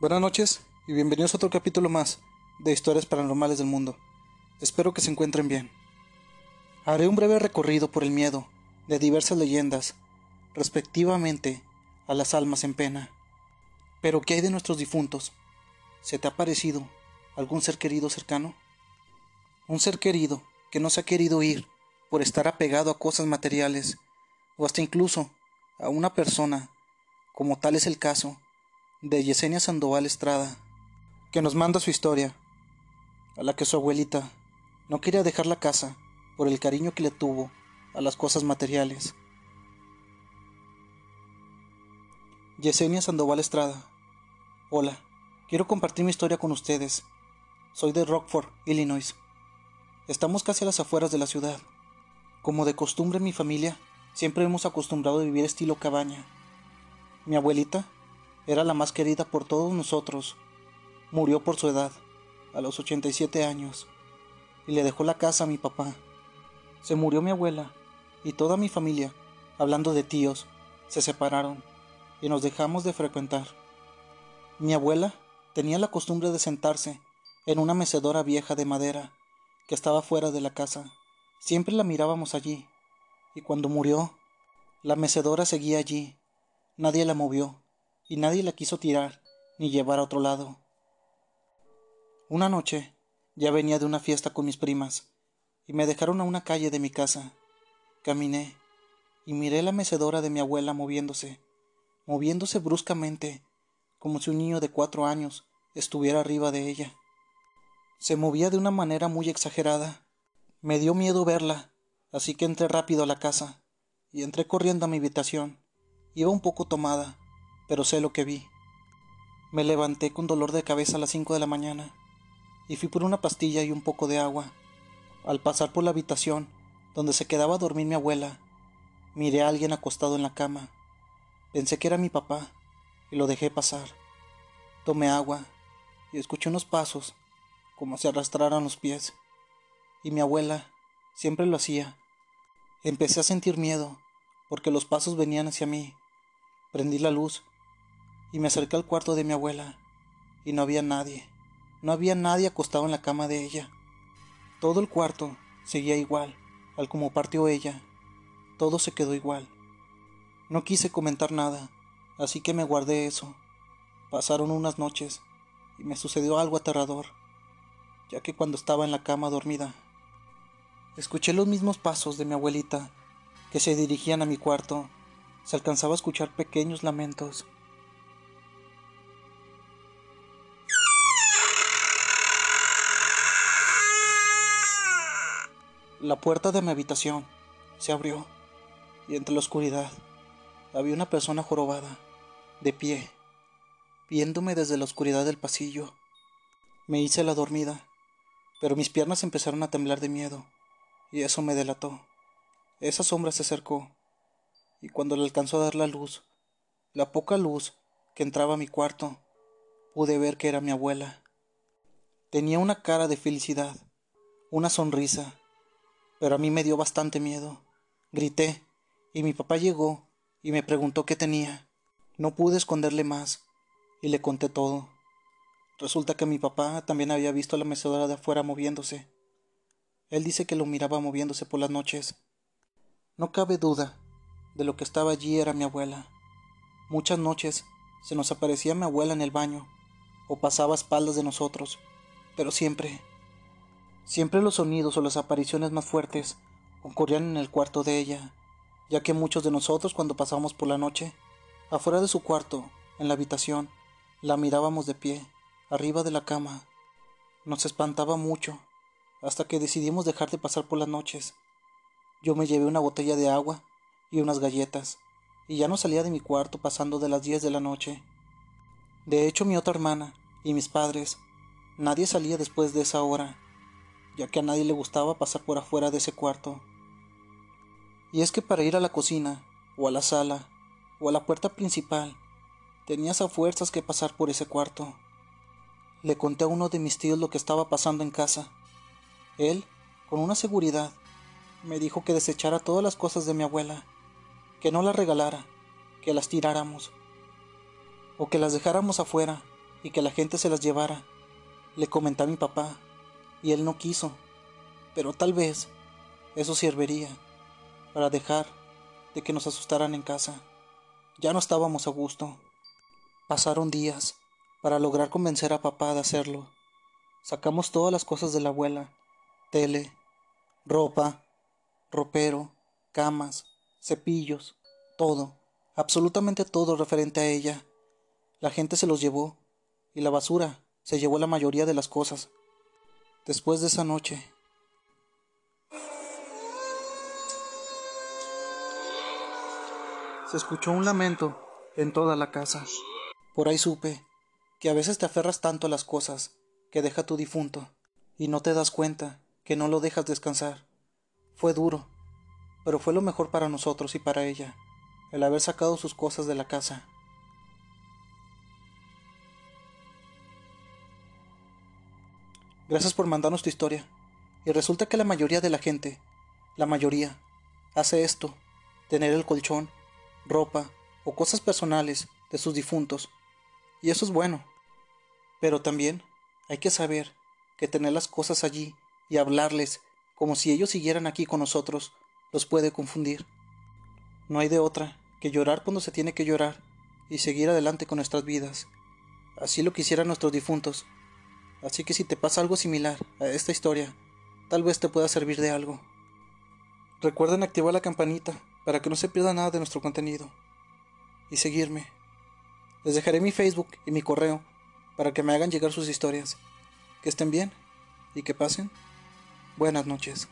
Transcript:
Buenas noches y bienvenidos a otro capítulo más de Historias Paranormales del Mundo. Espero que se encuentren bien. Haré un breve recorrido por el miedo de diversas leyendas, respectivamente a las almas en pena. Pero ¿qué hay de nuestros difuntos? ¿Se te ha parecido algún ser querido cercano? Un ser querido que no se ha querido ir por estar apegado a cosas materiales o hasta incluso a una persona, como tal es el caso de Yesenia Sandoval Estrada, que nos manda su historia, a la que su abuelita no quería dejar la casa por el cariño que le tuvo a las cosas materiales. Yesenia Sandoval Estrada. Hola, quiero compartir mi historia con ustedes. Soy de Rockford, Illinois. Estamos casi a las afueras de la ciudad. Como de costumbre en mi familia, siempre hemos acostumbrado a vivir estilo cabaña. Mi abuelita era la más querida por todos nosotros. Murió por su edad, a los 87 años, y le dejó la casa a mi papá. Se murió mi abuela, y toda mi familia, hablando de tíos, se separaron y nos dejamos de frecuentar. Mi abuela tenía la costumbre de sentarse en una mecedora vieja de madera que estaba fuera de la casa. Siempre la mirábamos allí, y cuando murió, la mecedora seguía allí. Nadie la movió y nadie la quiso tirar ni llevar a otro lado. Una noche ya venía de una fiesta con mis primas y me dejaron a una calle de mi casa. Caminé y miré la mecedora de mi abuela moviéndose, moviéndose bruscamente, como si un niño de cuatro años estuviera arriba de ella. Se movía de una manera muy exagerada. Me dio miedo verla, así que entré rápido a la casa y entré corriendo a mi habitación. Iba un poco tomada, pero sé lo que vi. Me levanté con dolor de cabeza a las cinco de la mañana y fui por una pastilla y un poco de agua. Al pasar por la habitación donde se quedaba a dormir mi abuela, miré a alguien acostado en la cama. Pensé que era mi papá y lo dejé pasar. Tomé agua y escuché unos pasos como si arrastraran los pies. Y mi abuela siempre lo hacía. Empecé a sentir miedo porque los pasos venían hacia mí. Prendí la luz y me acerqué al cuarto de mi abuela y no había nadie. No había nadie acostado en la cama de ella. Todo el cuarto seguía igual, al como partió ella. Todo se quedó igual. No quise comentar nada, así que me guardé eso. Pasaron unas noches y me sucedió algo aterrador, ya que cuando estaba en la cama dormida, escuché los mismos pasos de mi abuelita que se dirigían a mi cuarto. Se alcanzaba a escuchar pequeños lamentos. La puerta de mi habitación se abrió y entre la oscuridad había una persona jorobada, de pie, viéndome desde la oscuridad del pasillo. Me hice la dormida, pero mis piernas empezaron a temblar de miedo y eso me delató. Esa sombra se acercó y cuando le alcanzó a dar la luz, la poca luz que entraba a mi cuarto, pude ver que era mi abuela. Tenía una cara de felicidad, una sonrisa pero a mí me dio bastante miedo. Grité, y mi papá llegó y me preguntó qué tenía. No pude esconderle más, y le conté todo. Resulta que mi papá también había visto la mecedora de afuera moviéndose. Él dice que lo miraba moviéndose por las noches. No cabe duda de lo que estaba allí era mi abuela. Muchas noches se nos aparecía mi abuela en el baño, o pasaba a espaldas de nosotros, pero siempre Siempre los sonidos o las apariciones más fuertes ocurrían en el cuarto de ella, ya que muchos de nosotros cuando pasábamos por la noche, afuera de su cuarto, en la habitación, la mirábamos de pie, arriba de la cama. Nos espantaba mucho, hasta que decidimos dejar de pasar por las noches. Yo me llevé una botella de agua y unas galletas, y ya no salía de mi cuarto pasando de las diez de la noche. De hecho, mi otra hermana y mis padres, nadie salía después de esa hora ya que a nadie le gustaba pasar por afuera de ese cuarto. Y es que para ir a la cocina, o a la sala, o a la puerta principal, tenías a fuerzas que pasar por ese cuarto. Le conté a uno de mis tíos lo que estaba pasando en casa. Él, con una seguridad, me dijo que desechara todas las cosas de mi abuela, que no las regalara, que las tiráramos, o que las dejáramos afuera, y que la gente se las llevara. Le comenté a mi papá y él no quiso, pero tal vez eso serviría para dejar de que nos asustaran en casa. Ya no estábamos a gusto. Pasaron días para lograr convencer a papá de hacerlo. Sacamos todas las cosas de la abuela, tele, ropa, ropero, camas, cepillos, todo, absolutamente todo referente a ella. La gente se los llevó y la basura se llevó la mayoría de las cosas. Después de esa noche, se escuchó un lamento en toda la casa. Por ahí supe que a veces te aferras tanto a las cosas que deja tu difunto y no te das cuenta que no lo dejas descansar. Fue duro, pero fue lo mejor para nosotros y para ella, el haber sacado sus cosas de la casa. Gracias por mandarnos tu historia. Y resulta que la mayoría de la gente, la mayoría, hace esto, tener el colchón, ropa o cosas personales de sus difuntos. Y eso es bueno. Pero también hay que saber que tener las cosas allí y hablarles como si ellos siguieran aquí con nosotros los puede confundir. No hay de otra que llorar cuando se tiene que llorar y seguir adelante con nuestras vidas. Así lo quisieran nuestros difuntos. Así que si te pasa algo similar a esta historia, tal vez te pueda servir de algo. Recuerden activar la campanita para que no se pierda nada de nuestro contenido. Y seguirme. Les dejaré mi Facebook y mi correo para que me hagan llegar sus historias. Que estén bien y que pasen buenas noches.